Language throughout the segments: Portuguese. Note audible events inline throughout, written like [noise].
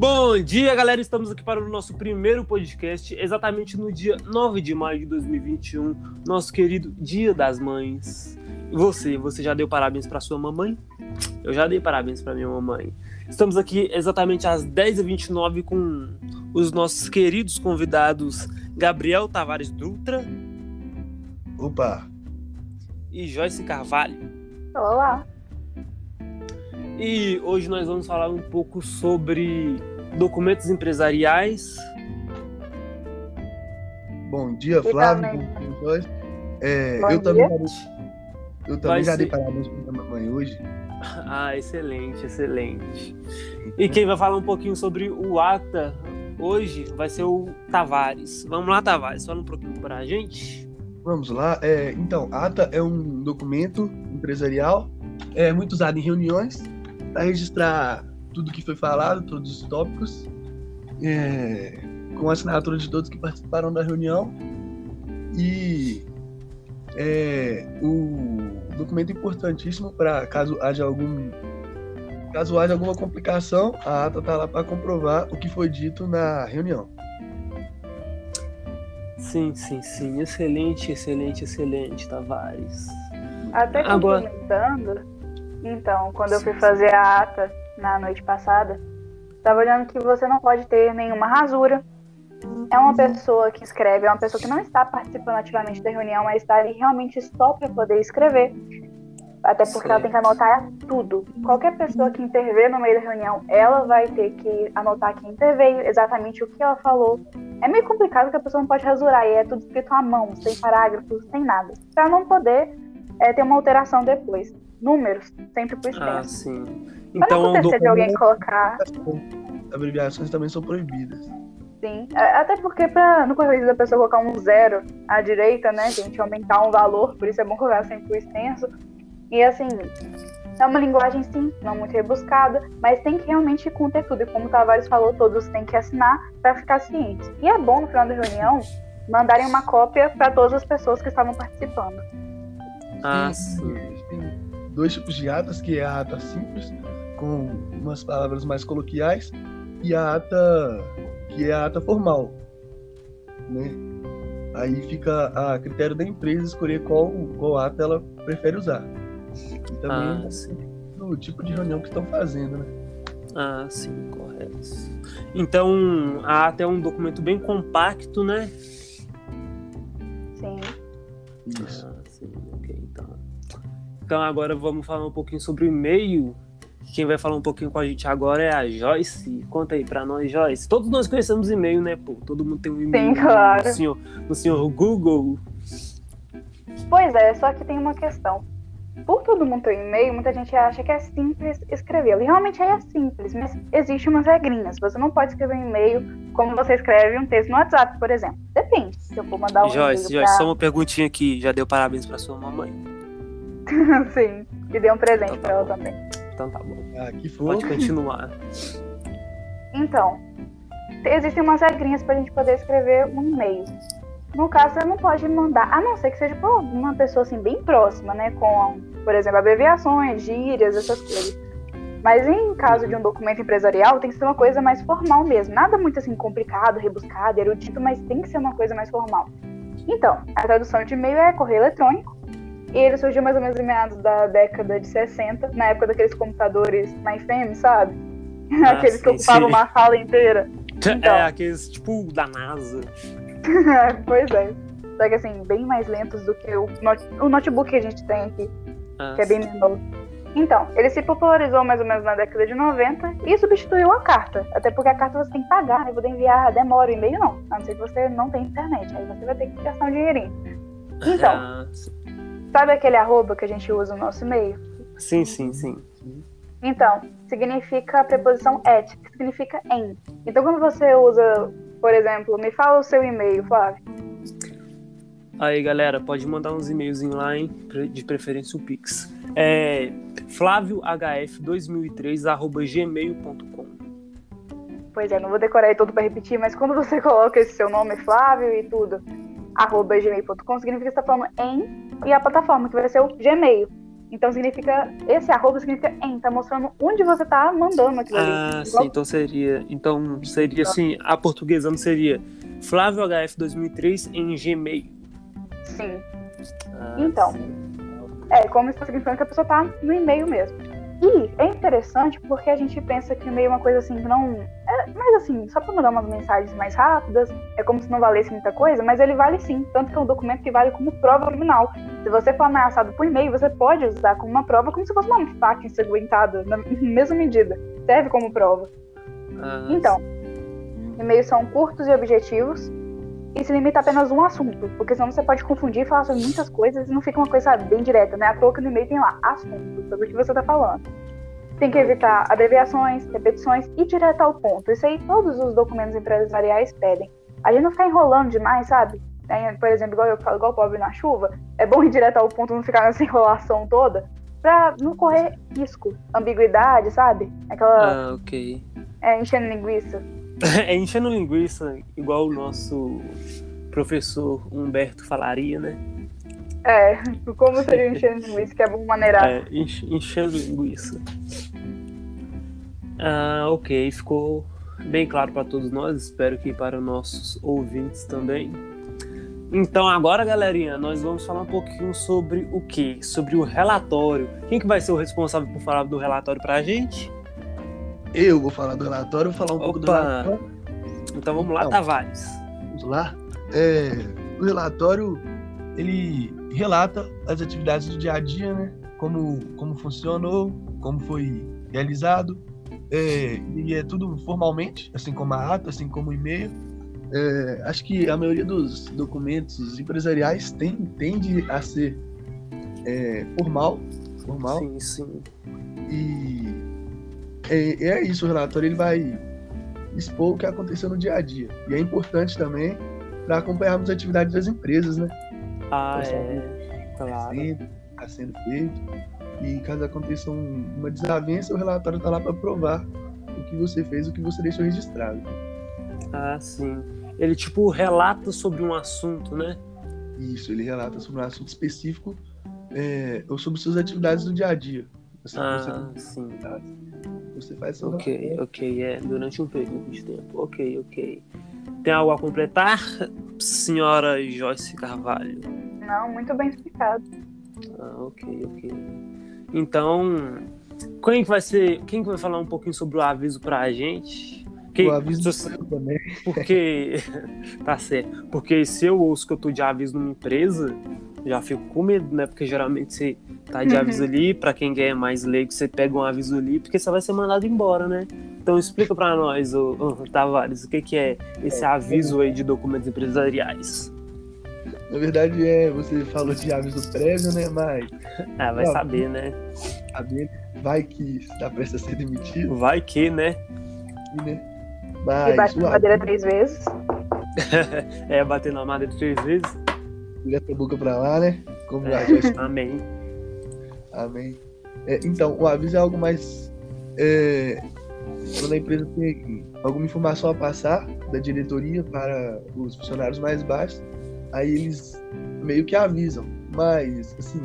Bom dia, galera. Estamos aqui para o nosso primeiro podcast, exatamente no dia 9 de maio de 2021, nosso querido Dia das Mães. E você, você já deu parabéns para sua mamãe? Eu já dei parabéns para minha mamãe. Estamos aqui exatamente às 10h29 com os nossos queridos convidados Gabriel Tavares Dutra. Opa! E Joyce Carvalho. Olá! E hoje nós vamos falar um pouco sobre documentos empresariais. Bom dia, Flávio. Bom dia, Joyce. É, eu, também, eu também já dei parabéns para minha mamãe hoje. [laughs] Ah, excelente, excelente. E quem vai falar um pouquinho sobre o ATA hoje vai ser o Tavares. Vamos lá, Tavares, fala um pouquinho para a gente. Vamos lá. É, então, ATA é um documento empresarial é muito usado em reuniões para registrar tudo que foi falado, todos os tópicos, é, com a assinatura de todos que participaram da reunião. E é o documento importantíssimo para caso haja algum caso haja alguma complicação, a ata está lá para comprovar o que foi dito na reunião. Sim, sim, sim. Excelente, excelente, excelente, Tavares. Até complementando, Agora... então, quando eu fui fazer a ata na noite passada, estava olhando que você não pode ter nenhuma rasura. É uma pessoa que escreve, é uma pessoa que não está participando ativamente da reunião, mas está ali realmente só para poder escrever. Até porque Sim. ela tem que anotar tudo. Qualquer pessoa que intervir no meio da reunião, ela vai ter que anotar quem interveio, exatamente o que ela falou. É meio complicado que a pessoa não pode rasurar, e é tudo escrito à mão, sem parágrafos, sem nada. Para não poder é, ter uma alteração depois. Números, sempre por extenso. Ah, sim. Então, acontecer de alguém colocar. Abreviações também são proibidas. Sim, é, até porque pra, no correio da pessoa colocar um zero à direita, né, gente, aumentar um valor, por isso é bom colocar sempre por extenso. E assim, é uma linguagem sim, não muito rebuscada, mas tem que realmente conter tudo. E como o Tavares falou, todos têm que assinar para ficar cientes. E é bom no final da reunião mandarem uma cópia para todas as pessoas que estavam participando. Ah, sim. Tem dois tipos de atas, que é a ata simples, com umas palavras mais coloquiais, e a ata que é a ata formal, né? Aí fica a critério da empresa escolher qual, qual ata ela prefere usar. E também ah, sim. do tipo de reunião que estão fazendo, né? Ah, sim, correto. Então, a ata é um documento bem compacto, né? Sim. Isso. Ah, sim, ok, então. Então agora vamos falar um pouquinho sobre o e-mail. Quem vai falar um pouquinho com a gente agora é a Joyce. Conta aí pra nós, Joyce. Todos nós conhecemos e-mail, né, pô? Todo mundo tem um e-mail. Sim, claro. No senhor, no senhor Google. Pois é, só que tem uma questão por todo mundo ter e-mail, muita gente acha que é simples escrevê-lo. E realmente é simples, mas existem umas regrinhas. Você não pode escrever um e-mail como você escreve um texto no WhatsApp, por exemplo. Depende. Se eu for mandar um Joyce, Joyce, pra... só uma perguntinha aqui. Já deu parabéns pra sua mamãe? [laughs] Sim, e dei um presente então, tá pra ela também. Então tá bom. Ah, que fofo. Pode continuar. Então, existem umas regrinhas pra gente poder escrever um e-mail. No caso, você não pode mandar, a não ser que seja por uma pessoa assim bem próxima, né? Com, por exemplo, abreviações, gírias, essas coisas. Mas em caso de um documento empresarial, tem que ser uma coisa mais formal mesmo. Nada muito assim complicado, rebuscado, erudito, mas tem que ser uma coisa mais formal. Então, a tradução de e-mail é correio eletrônico. E ele surgiu mais ou menos em meados da década de 60, na época daqueles computadores mainframe, sabe? [laughs] Ah, aqueles sim, que ocupavam sim. uma sala inteira. [laughs] Então, É, aqueles tipo da NASA. [laughs] pois é. Só que assim, bem mais lentos do que o, note- o notebook que a gente tem aqui, Ah, que é bem menor. Então, ele se popularizou mais ou menos na década de 90 e substituiu a carta. Até porque a carta você tem que pagar, né? Poder enviar, demora, o e-mail não. A não ser que você não tenha internet. Aí você vai ter que gastar um dinheirinho. Então, ah, sabe aquele arroba que a gente usa no nosso e-mail? sim, sim, sim. Então, significa a preposição et, que significa em. Então, quando você usa, por exemplo, me fala o seu e-mail, Flávio. Aí, galera, pode mandar uns hein? Pre- De preferência o Pix. É flaviohf2003.gmail.com Pois é, não vou decorar aí todo para repetir, mas quando você coloca esse seu nome, Flávio e tudo, arroba gmail.com, significa que você está falando em e a plataforma, que vai ser o Gmail. Então significa. Esse arroba significa em, tá mostrando onde você tá mandando aquilo ah, ali. sim, então seria. Então seria assim, a portuguesando seria Flávio HF 2003 em Gmail. Sim. Ah, então. Sim. É, como está significando que a pessoa tá no e-mail mesmo. E é interessante porque a gente pensa que o e-mail é uma coisa assim que não. É, mas assim, só para mandar umas mensagens mais rápidas, é como se não valesse muita coisa, mas ele vale sim. Tanto que é um documento que vale como prova criminal. Se você for ameaçado por e-mail, você pode usar como uma prova, como se fosse uma faca ensanguentada, na [laughs] mesma medida. Serve como prova. Ah, então, e-mails são curtos e objetivos, e se limita a apenas um assunto, porque senão você pode confundir e falar sobre muitas coisas e não fica uma coisa bem direta, né? A toa que no e-mail tem lá assunto, sobre o que você está falando. Tem que evitar abreviações, repetições e direto ao ponto. Isso aí todos os documentos empresariais pedem. A gente não ficar enrolando demais, sabe? Por exemplo, igual eu falo, igual pobre na chuva, é bom [laughs] ir direto ao ponto, não ficar nessa enrolação toda, pra não correr risco, ambiguidade, sabe? Aquela. Ah, ok. É, enchendo linguiça. [laughs] é enchendo linguiça, igual o nosso professor Humberto falaria, né? É, como seria enchendo [laughs] linguiça, que é bom maneirar. É, enchendo linguiça. Ah, ok, ficou bem claro para todos nós, espero que para os nossos ouvintes também. Então agora, galerinha, nós vamos falar um pouquinho sobre o que? Sobre o relatório. Quem que vai ser o responsável por falar do relatório para a gente? Eu vou falar do relatório, vou falar um Opa. pouco do relatório. Então vamos lá, então, Tavares. Vamos lá. É, o relatório ele relata as atividades do dia a dia, né? Como, como funcionou, como foi realizado. É, e é tudo formalmente, assim como a ata, assim como o e-mail. É, acho que a maioria dos documentos empresariais tem, tende a ser é, formal, formal. Sim, sim. E é, é isso, o relatório ele vai expor o que aconteceu no dia a dia. E é importante também para acompanharmos as atividades das empresas, né? Ah, é. Claro. Está sendo feito. E caso aconteça um, uma desavença, o relatório está lá para provar o que você fez, o que você deixou registrado. Ah, sim. Ele, tipo, relata sobre um assunto, né? Isso, ele relata sobre um assunto específico é, ou sobre suas atividades do dia a dia. Você, ah, você sim. Você faz seu Ok, ok, é. Durante um período de tempo. Ok, ok. Tem algo a completar, senhora Joyce Carvalho? Não, muito bem explicado. Ah, ok, ok. Então, quem que vai ser. Quem que vai falar um pouquinho sobre o aviso pra gente? Que, o aviso se, também. Porque. [laughs] tá certo. Porque se eu ouço que eu tô de aviso numa empresa, já fico com medo, né? Porque geralmente você tá de aviso ali, para quem é mais leigo, você pega um aviso ali, porque você vai ser mandado embora, né? Então explica para nós, ô, ô, Tavares, o que, que é esse aviso aí de documentos empresariais. Na verdade, é, você falou de aviso prévio, né? Mas. Ah, vai saber, né? Saber, vai que está prestes a ser demitido. Vai que, né? E, né? Mas, e bate na madeira três vezes. [laughs] é, bater na madeira três vezes. Vira a boca pra lá, né? Como é. [laughs] Amém. Amém. É, então, o aviso é algo mais. É, quando a empresa tem alguma informação a passar da diretoria para os funcionários mais baixos, aí eles meio que avisam. Mas, assim,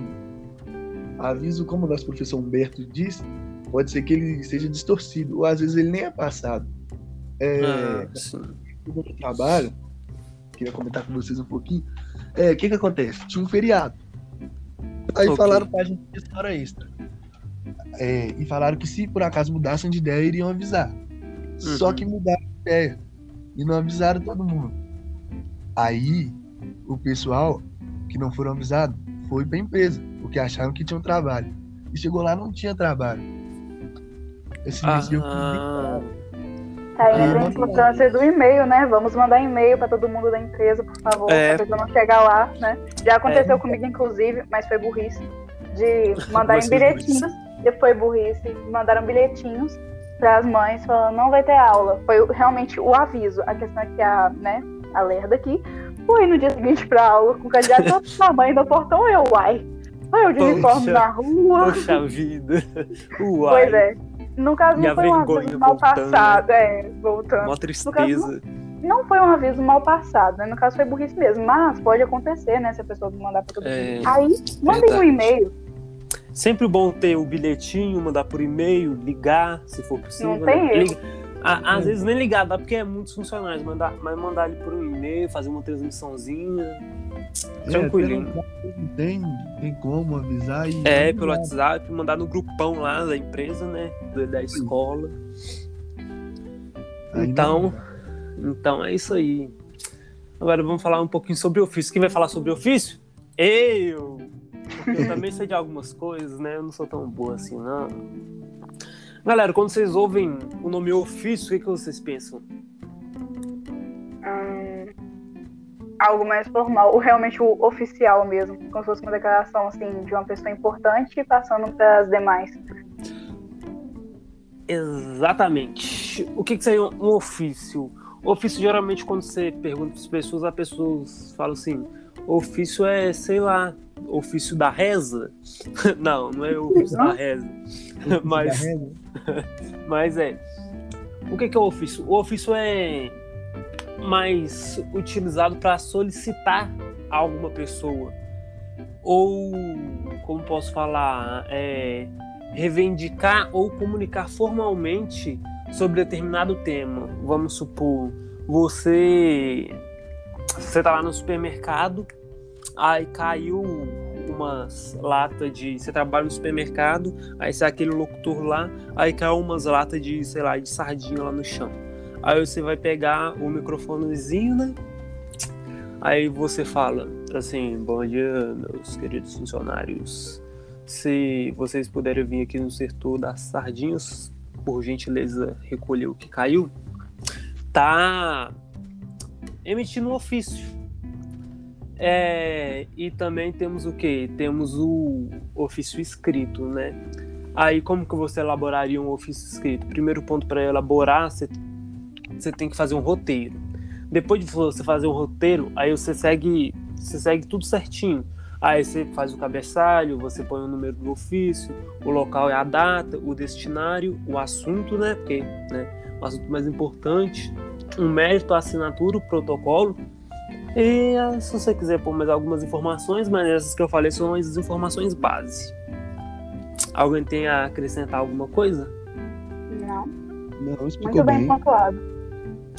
aviso, como o nosso professor Humberto disse, pode ser que ele seja distorcido, ou às vezes ele nem é passado. É, ah, sim. No trabalho, queria comentar com vocês um pouquinho. É, o que que acontece? Tinha um feriado. Aí okay. falaram pra gente de hora extra. É, e falaram que se por acaso mudassem de ideia, iriam avisar. Uhum. Só que mudaram de ideia. E não avisaram todo mundo. Aí, o pessoal que não foram avisados foi pra empresa, porque acharam que tinha um trabalho. E chegou lá não tinha trabalho. Esse ah, Tá aí a importância do e-mail, né? Vamos mandar e-mail para todo mundo da empresa, por favor, é. pra não chegar lá, né? Já aconteceu é. comigo, inclusive, mas foi burrice. De mandar em bilhetinhos, e foi burrice, mandaram bilhetinhos para as mães falando não vai ter aula. Foi realmente o aviso. A questão é que a, né, a lerda aqui foi no dia seguinte para aula com o candidato [laughs] da mãe no portão, eu, uai. Foi o de uniforme na rua. Poxa vida. Uai. Pois é. No caso, não foi um aviso mal voltando, passado, é, voltando. Uma tristeza. Não, não, foi um aviso mal passado, né? No caso, foi burrice mesmo. Mas pode acontecer, né? Se a pessoa mandar pra todo mundo. É, Aí, mandem um e-mail. Sempre bom ter o bilhetinho, mandar por e-mail, ligar, se for possível. Não tem né? erro. Liga- À- Às vezes nem ligar, dá porque é muitos funcionários, mandar, mas mandar ele por um e-mail, fazer uma transmissãozinha. É, Tranquilinho. Não tem, tem como avisar e. É, pelo WhatsApp, mandar no grupão lá da empresa, né? Da, escola. Aí Então, então é isso aí. Agora vamos falar um pouquinho sobre ofício. Quem vai falar sobre ofício? Eu! Porque eu também sei de algumas coisas, né? Eu não sou tão boa assim, não. Galera, quando vocês ouvem o nome ofício, o que, que vocês pensam? Algo mais formal, ou realmente o oficial mesmo, como se fosse uma declaração assim de uma pessoa importante passando para as demais. Exatamente. O que, que seria um ofício? Ofício, geralmente, quando você pergunta para as pessoas, as pessoas falam assim: ofício é, sei lá, ofício da reza? [laughs] não, não é ofício da reza. Mas, [laughs] mas é. O que, que é o ofício? O ofício é mais utilizado para solicitar alguma pessoa. Ou, como posso falar, é, reivindicar ou comunicar formalmente sobre determinado tema. Vamos supor, você você tá lá no supermercado, aí caiu umas latas de. Você trabalha no supermercado, aí você é aquele locutor lá, aí caiu umas latas de, sei lá, de sardinha lá no chão. Aí você vai pegar o microfonezinho, né? Aí você fala assim: Bom dia, meus queridos funcionários. Se vocês puderem vir aqui no setor das sardinhas, por gentileza, recolher o que caiu, tá emitindo um ofício. É, e também temos o que? Temos o ofício escrito, né? Aí como que você elaboraria um ofício escrito? Primeiro ponto para elaborar, você, você tem que fazer um roteiro. Depois de você fazer um roteiro, aí você segue, você segue tudo certinho. Aí você faz o cabeçalho, você põe o número do ofício, o local e a data, o destinário, o assunto, né? Porque né, o assunto mais importante, um mérito, a assinatura, o protocolo. E ah, se você quiser pôr mais algumas informações, mas essas que eu falei são as informações base. Alguém tem a acrescentar alguma coisa? Não, Não, explicou muito bem bem. pontuado.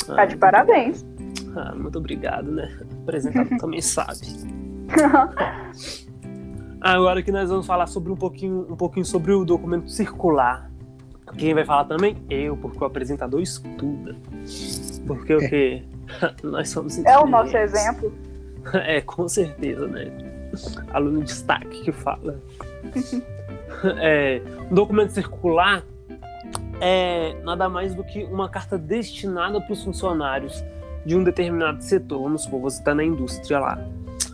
Tá de parabéns. [laughs] ah, muito obrigado, né? O apresentador [laughs] também sabe. [laughs] Agora que nós vamos falar sobre um pouquinho, um pouquinho sobre o documento circular. Quem vai falar também? Eu, porque o apresentador estuda. Porque o quê? nós somos É o nosso exemplo. É, com certeza, né? Aluno de destaque que fala. É, um documento circular é nada mais do que uma carta destinada para os funcionários de um determinado setor. Vamos supor, você está na indústria lá.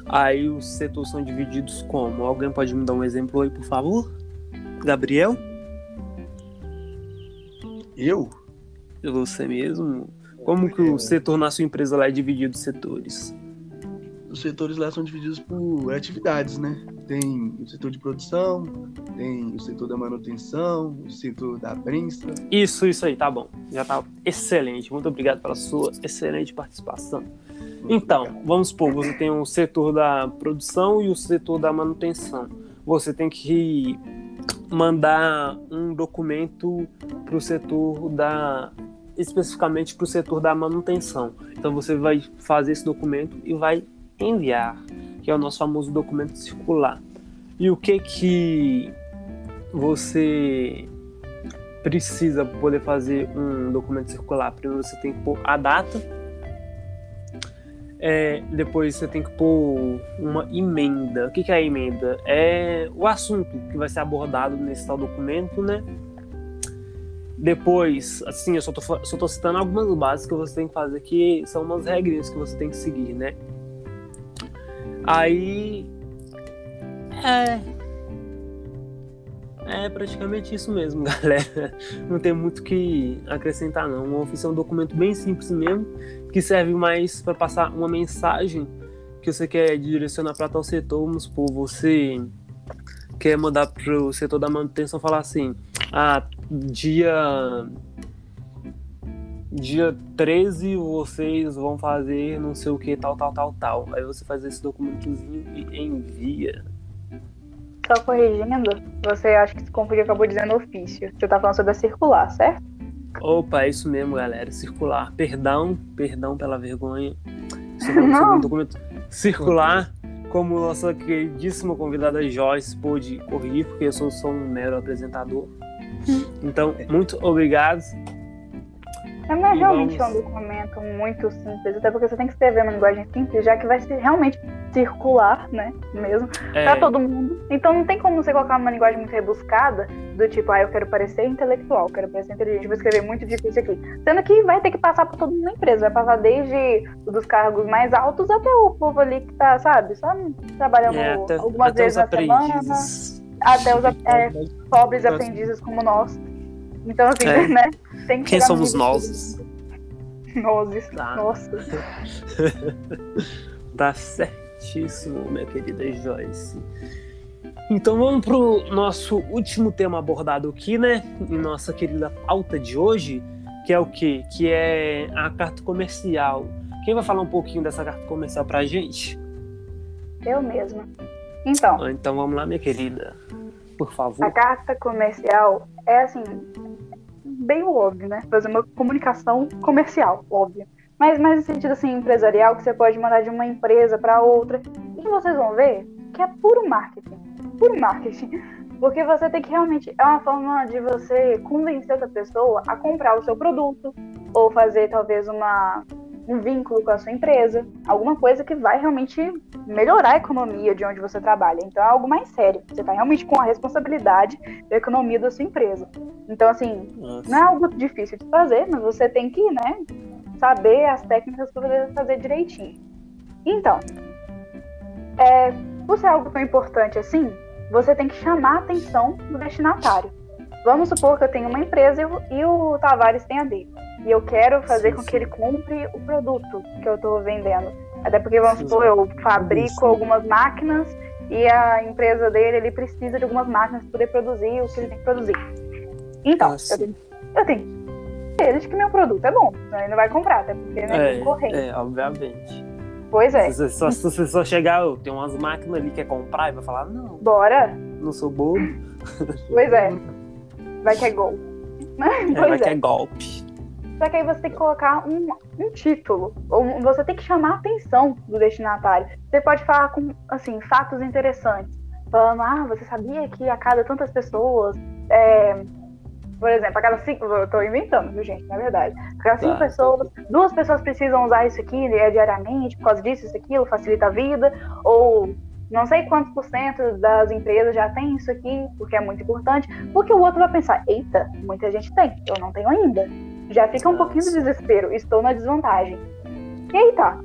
Aí os setores são divididos como? Alguém pode me dar um exemplo aí, por favor? Gabriel? Eu? Você mesmo? Como que o setor na sua empresa lá é dividido em setores? Os setores lá são divididos por atividades, né? Tem o setor de produção, tem o setor da manutenção, o setor da prensa. Isso, isso aí, tá bom. Já tá excelente. Muito obrigado pela sua excelente participação. Então, vamos supor, você tem o setor da produção e o setor da manutenção. Você tem que mandar um documento para o setor da especificamente para o setor da manutenção. Então você vai fazer esse documento e vai enviar, que é o nosso famoso documento circular. E o que que você precisa poder fazer um documento circular? Primeiro você tem que pôr a data, é, depois você tem que pôr uma emenda. O que, que é a emenda? É o assunto que vai ser abordado nesse tal documento, né? Depois, assim, eu só tô, só tô citando algumas bases que você tem que fazer, que são umas regrinhas que você tem que seguir, né? Aí. É. É praticamente isso mesmo, [laughs] galera. Não tem muito o que acrescentar, não. Uma ofício é um documento bem simples mesmo, que serve mais para passar uma mensagem que você quer direcionar para tal setor. Vamos supor, você quer mandar para o setor da manutenção falar assim: ah, dia. Dia 13 vocês vão fazer não sei o que, tal, tal, tal, tal. Aí você faz esse documentozinho e envia. Só corrigindo, você acha que se confundiu, acabou dizendo ofício. Você tá falando sobre a circular, certo? Opa, é isso mesmo, galera. Circular. Perdão, perdão pela vergonha. Sobre um documento circular, como nossa queridíssima convidada Joyce pôde corrigir, porque eu sou só um mero apresentador. Então, muito obrigado. É, mas realmente é um documento muito simples, até porque você tem que escrever uma linguagem simples, já que vai ser realmente circular, né? Mesmo, É, pra todo mundo. Então não tem como você colocar uma linguagem muito rebuscada, do tipo, ah, eu quero parecer intelectual, quero parecer inteligente, vou escrever muito difícil aqui. Sendo que vai ter que passar por todo mundo na empresa, vai passar desde o dos cargos mais altos até o povo ali que tá, sabe, só trabalhando é, até, algumas até vezes na semana, até os é, pobres aprendizes como nós. Então, assim, É. né? Tem que Quem somos nós? Nozes. Tá. Nossa. [laughs] Tá certíssimo, minha querida Joyce. Então vamos pro nosso último tema abordado aqui, né? Em nossa querida pauta de hoje, que é o quê? Que é a carta comercial. Quem vai falar um pouquinho dessa carta comercial pra gente? Eu mesma. Então, Então vamos lá, minha querida. Por a favor. carta comercial é assim, bem óbvio, né? Fazer uma comunicação comercial, óbvio. Mas mais no sentido assim, empresarial, que você pode mandar de uma empresa para outra. E vocês vão ver que é puro marketing. Puro marketing. [laughs] Porque você tem que realmente. É uma forma de você convencer outra pessoa a comprar o seu produto. Ou fazer talvez uma, um vínculo com a sua empresa. Alguma coisa que vai realmente melhorar a economia de onde você trabalha. Então é algo mais sério. Você está realmente com a responsabilidade da economia da sua empresa. Então, assim, Nossa. não é algo difícil de fazer, mas você tem que, né, saber as técnicas para poder fazer direitinho. Então, é, por ser algo tão importante assim, você tem que chamar a atenção do destinatário. Vamos supor que eu tenho uma empresa e o, Tavares tem a dele. E eu quero fazer Sim, com sim. que ele compre o produto que eu estou vendendo. Até porque, vamos supor, eu fabrico algumas máquinas e a empresa dele ele precisa de algumas máquinas para poder produzir o que ele tem que produzir. Então, Ah, eu tenho, eu tenho certeza de que meu produto é bom. senão Ele não vai comprar, até porque ele é. É, é, obviamente. Pois é. Se você só, se só chegar, "Ô, tem umas máquinas ali que quer comprar e vai falar, não, Bora. não sou bobo, Pois é. [laughs] Vai que é gol. Né? é, vai Pois que é. é golpe. Só que aí você tem que colocar um, um título. Ou você tem que chamar a atenção do destinatário. Você pode falar com, assim, fatos interessantes. Falando, ah, você sabia que a cada tantas pessoas. é, por exemplo, a cada cinco. Eu tô inventando, viu, gente? Na verdade. A cada cinco Tá, pessoas, duas pessoas precisam usar isso aqui né, diariamente, por causa disso, isso, aquilo, facilita a vida. Ou não sei quantos por cento das empresas já tem isso aqui, porque é muito importante. Porque o outro vai pensar, eita, muita gente tem, eu não tenho ainda. Já fica um Ah, pouquinho de desespero, estou na desvantagem. E aí tá.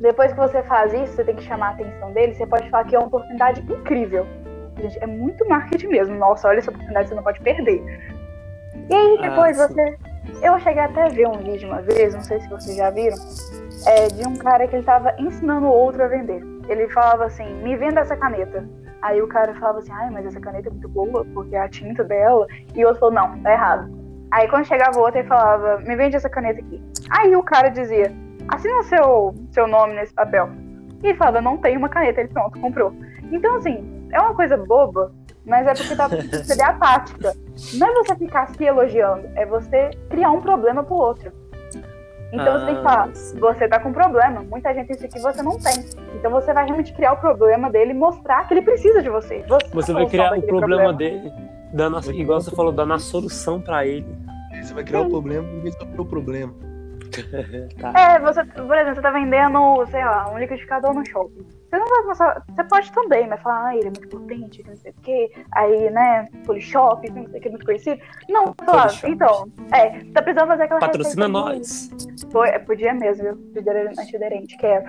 Depois que você faz isso, você tem que chamar a atenção dele, você pode falar que é uma oportunidade incrível. Gente, é muito marketing mesmo. Nossa, olha essa oportunidade, você não pode perder. E aí depois Ah, você. Eu cheguei até a ver um vídeo uma vez, não sei se vocês já viram, é, de um cara que ele tava ensinando o outro a vender. Ele falava assim, me venda essa caneta. Aí o cara falava assim, ai, mas essa caneta é muito boa, porque a tinta dela. E o outro falou, não, tá errado. Aí quando chegava o outro, ele falava, me vende essa caneta aqui. Aí o cara dizia, assina seu, seu nome nesse papel. E ele falava, não tem uma caneta. Ele, pronto, comprou. Então, assim, é uma coisa boba, mas é porque tá, [laughs] seria a tática. Não é você ficar se elogiando, é você criar um problema pro outro. Então você tem que falar, Ah, sim. você tá com problema, muita gente tem isso aqui você não tem. Então você vai realmente criar o problema dele e mostrar que ele precisa de você. Você, é Você vai criar o daquele problema dele, dando, a- igual você falou, dando a solução pra ele. Você vai criar Sim. um problema e resolver o problema. [laughs] Tá. É, você, por exemplo, você tá vendendo, sei lá, um liquidificador no shopping. Você não vai começar. Você pode também, mas falar, ah, ele é muito potente, não sei o quê. Aí, né, Polishop, não sei o que, muito conhecido. Não, falar, Polishop. então, é, tá precisando fazer aquela Patrocina nós. Foi, é, podia mesmo, viu? Antiderente, quero.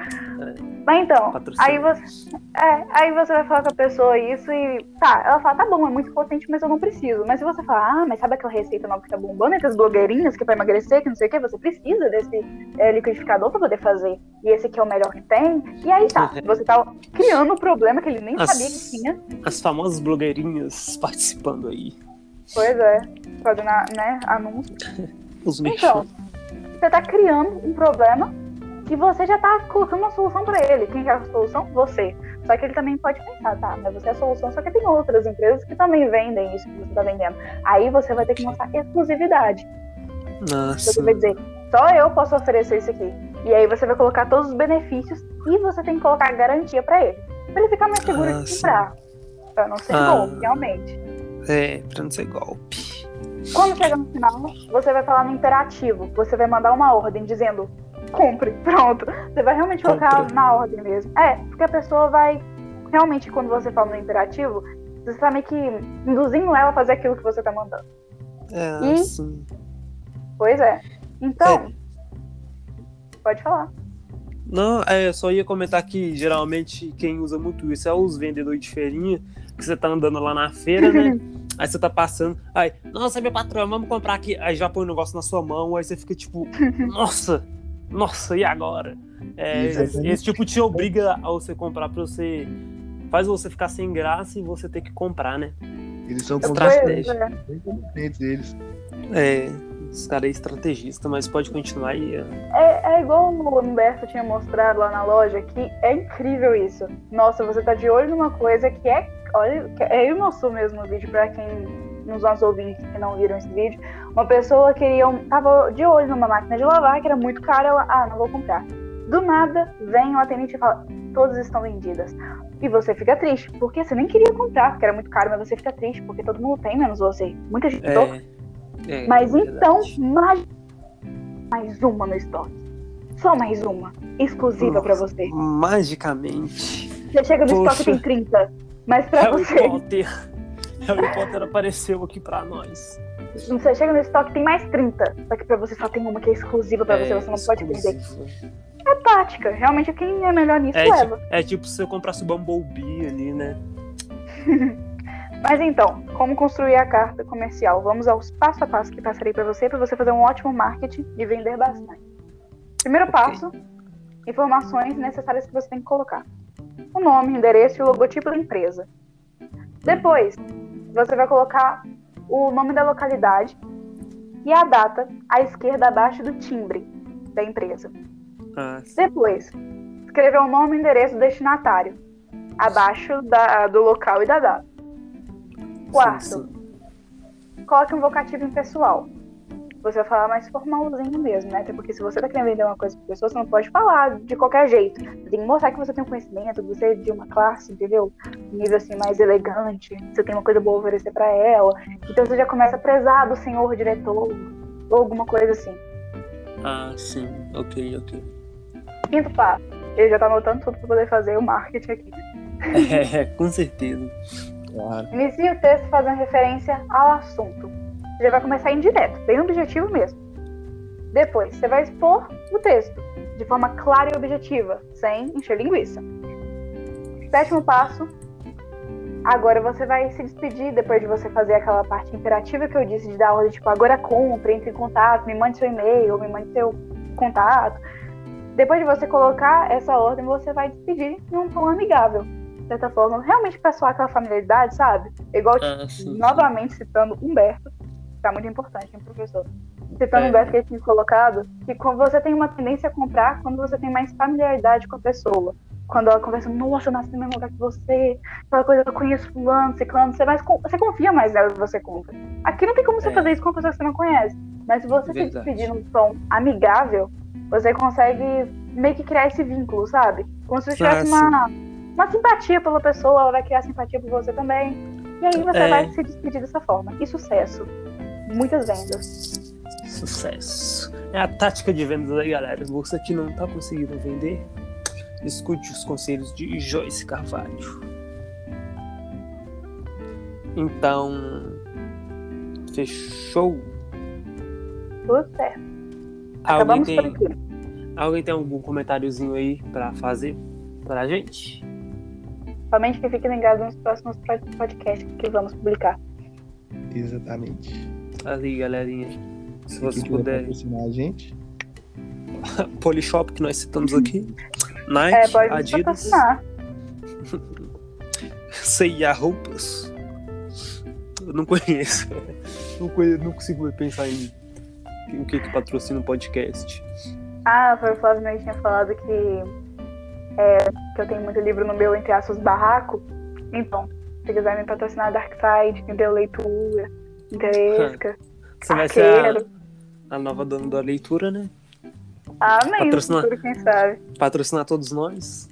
Mas então, Patrocina. aí você. É, aí você vai falar com a pessoa isso e. Tá, ela fala, tá bom, é muito potente, mas eu não preciso. Mas se você falar, ah, mas sabe aquela receita nova que tá bombando entre as blogueirinhas que é pra emagrecer, que não sei o que, você precisa desse é, liquidificador pra poder fazer. E esse aqui é o melhor que tem. E aí tá, você [laughs] tá criando um problema que ele nem As- sabia que tinha. As famosas blogueirinhas participando aí. Pois é, fazendo, né, anúncio. [laughs] Os Então, você tá criando um problema que você já tá colocando uma solução pra ele. Quem quer a solução? Você. Só que ele também pode pensar, tá, mas você é a solução, só que tem outras empresas que também vendem isso que você está vendendo. Aí você vai ter que mostrar exclusividade. Nossa. Você vai dizer, só eu posso oferecer isso aqui. E aí você vai colocar todos os benefícios e você tem que colocar garantia para ele. Pra ele ficar mais seguro Ah, de sim. comprar. Pra não ser Ah. golpe, realmente. É, pra não ser golpe. Quando chegar no final, você vai falar no imperativo. Você vai mandar uma ordem dizendo compre, [laughs] pronto. Você vai realmente colocar Compre. na ordem mesmo. É, porque a pessoa vai. Realmente, quando você fala no imperativo, você tá meio que induzindo ela a fazer aquilo que você tá mandando. É, E? assim. Pois é. Então. Pode falar. Não, é, eu só ia comentar que geralmente quem usa muito isso é os vendedores de feirinha, que você tá andando lá na feira, né? [laughs] Aí você tá passando, aí, nossa, meu patrão, vamos comprar aqui. Aí já põe o negócio na sua mão, aí você fica tipo, [laughs] nossa, nossa, e agora? É, esse tipo te obriga a você comprar pra você. Faz você ficar sem graça e você ter que comprar, né? Eles são é. bem competentes, eles. É, esse cara é estrategista, mas pode continuar aí. ó. É, é igual o Humberto tinha mostrado lá na loja, que é incrível isso. Nossa, você tá de olho numa coisa que é. Olha, que é eu mostrou mesmo no vídeo pra quem nos nossos ouvintes que não viram esse vídeo. Uma pessoa queria. Um, tava de olho numa máquina de lavar que era muito cara, ela, ah, não vou comprar. Do nada, vem o atendente e fala, todas estão vendidas. E você fica triste, porque você nem queria comprar, porque era muito caro, mas você fica triste, porque todo mundo tem, menos você. Muita gente. É, é, Mas verdade. então, mais, mais uma no estoque. Só mais uma. Exclusiva pra você. Magicamente. Você chega no Poxa. estoque tem 30. Mas pra Harry você. Potter. [laughs] Harry Potter apareceu aqui pra nós. Você chega no estoque tem mais 30. Só que pra você só tem uma que é exclusiva pra você, É, você não pode perder. É tática. Realmente quem é melhor nisso É, leva. tipo, é tipo se você comprasse o Bumblebee ali, né? [laughs] Mas então, como construir a carta comercial? Vamos aos passo a passo que passarei pra você, pra você fazer um ótimo marketing e vender bastante. Primeiro Ok. passo, informações necessárias que você tem que colocar. O nome, endereço e o logotipo da empresa. Depois, você vai colocar o nome da localidade e a data à esquerda abaixo do timbre da empresa. Ah. Depois, escrever o nome e endereço do destinatário, abaixo da- do local e da data. Quarto, Sim, sim. coloque um vocativo impessoal. Você vai falar mais formalzinho mesmo, né? Até porque se você tá querendo vender uma coisa pra pessoa, você não pode falar de qualquer jeito. Você tem que mostrar que você tem um conhecimento, que você é de uma classe, entendeu? Um nível assim mais elegante, você tem uma coisa boa a oferecer pra ela. Então você já começa prezado, senhor diretor, ou alguma coisa assim. Ah, sim. Ok, ok. Quinto passo. Ele já tá anotando tudo pra poder fazer o marketing aqui. [laughs] É, com certeza. Claro. Inicie o texto fazendo referência ao assunto. Você já vai começar indireto, bem objetivo mesmo. Depois, você vai expor o texto de forma clara e objetiva, sem encher linguiça. Sétimo passo. Agora você vai se despedir depois de você fazer aquela parte imperativa que eu disse de dar ordem, tipo, agora compre, entre em contato, me mande seu e-mail, me mande seu contato. Depois de você colocar essa ordem, você vai despedir num tom amigável. Certa forma, realmente pra soar aquela familiaridade, sabe? Igual, Ah, sim. novamente citando Humberto, tá muito importante, hein, professor? Citando É. Humberto que ele tinha colocado, que quando você tem uma tendência a comprar quando você tem mais familiaridade com a pessoa. Quando ela conversa, nossa, eu nasci no mesmo lugar que você, aquela coisa, eu conheço fulano, ciclano, você, mais, você confia mais nela e você compra. Aqui não tem como você É. fazer isso com uma pessoa que você não conhece. Mas se você Verdade. se despedir num tom amigável, você consegue meio que criar esse vínculo, sabe? Como se você Ah, tivesse uma, uma simpatia pela pessoa, ela vai criar simpatia por você também. E aí você É. vai se despedir dessa forma. E sucesso. Muitas vendas. Sucesso. É a tática de vendas aí, galera. Você que não tá conseguindo vender, escute os conselhos de Joyce Carvalho. Então, fechou? Tudo certo. Alguém Acabamos tem, alguém tem algum comentáriozinho aí pra fazer pra gente? Somente que fique ligado nos próximos pod- podcasts que vamos publicar. Exatamente. Ali, galerinha. Se você puder. patrocinar a gente, [laughs] Polishop que nós citamos aqui. É, Nike, pode nos Adidas, [laughs] Roupas. Eu não conheço. Não, conheço, não consigo pensar em o que que patrocina o podcast. Ah, foi o Flávio Meio tinha falado que é, que eu tenho muito livro no meu, entre aspas, barraco. Então, se quiser me patrocinar Darkside, me deu leitura, Interesca, [laughs] Você vai ser a, a nova dona da leitura, né? Amém, Patrocinar, futuro, quem sabe. Patrocinar todos nós.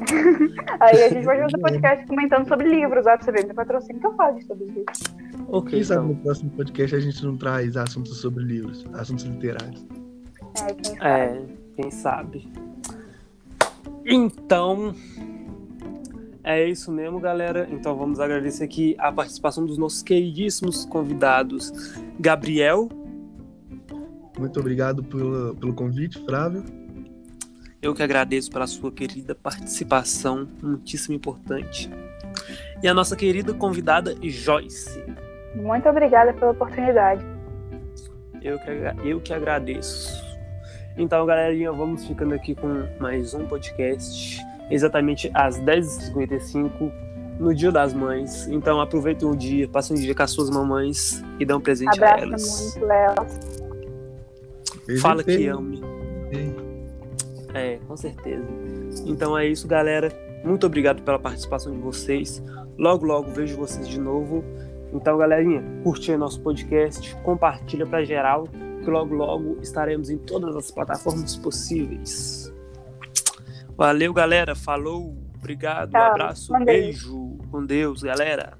[laughs] Aí a gente vai fazer um podcast comentando sobre livros, ó, pra você ver, meu patrocínio que eu falo sobre livros. Ok. Quem sabe então. no próximo podcast a gente não traz assuntos sobre livros, assuntos literários. É, quem sabe. É, quem sabe. Então, é isso mesmo, galera. Então vamos agradecer aqui a participação dos nossos queridíssimos convidados, Gabriel. Muito obrigado pelo, pelo convite, Flávio. Eu que agradeço pela sua querida participação, muitíssimo importante. E a nossa querida convidada, Joyce. Muito obrigada pela oportunidade. Eu que, eu que agradeço. Então, galerinha, vamos ficando aqui com mais um podcast, exatamente às 10h55, no Dia das Mães. Então, aproveitem o dia, passem um dia com as suas mamães e dão um presente Abraço a elas. muito, Léo. Fala que ame. É, com certeza. Então é isso, galera. Muito obrigado pela participação de vocês. Logo, logo vejo vocês de novo. Então, galerinha, curte nosso podcast, compartilha para geral que logo logo estaremos em todas as plataformas possíveis. Valeu, galera. Falou. Obrigado. Tchau. Um abraço. Beijo. Com Deus, galera.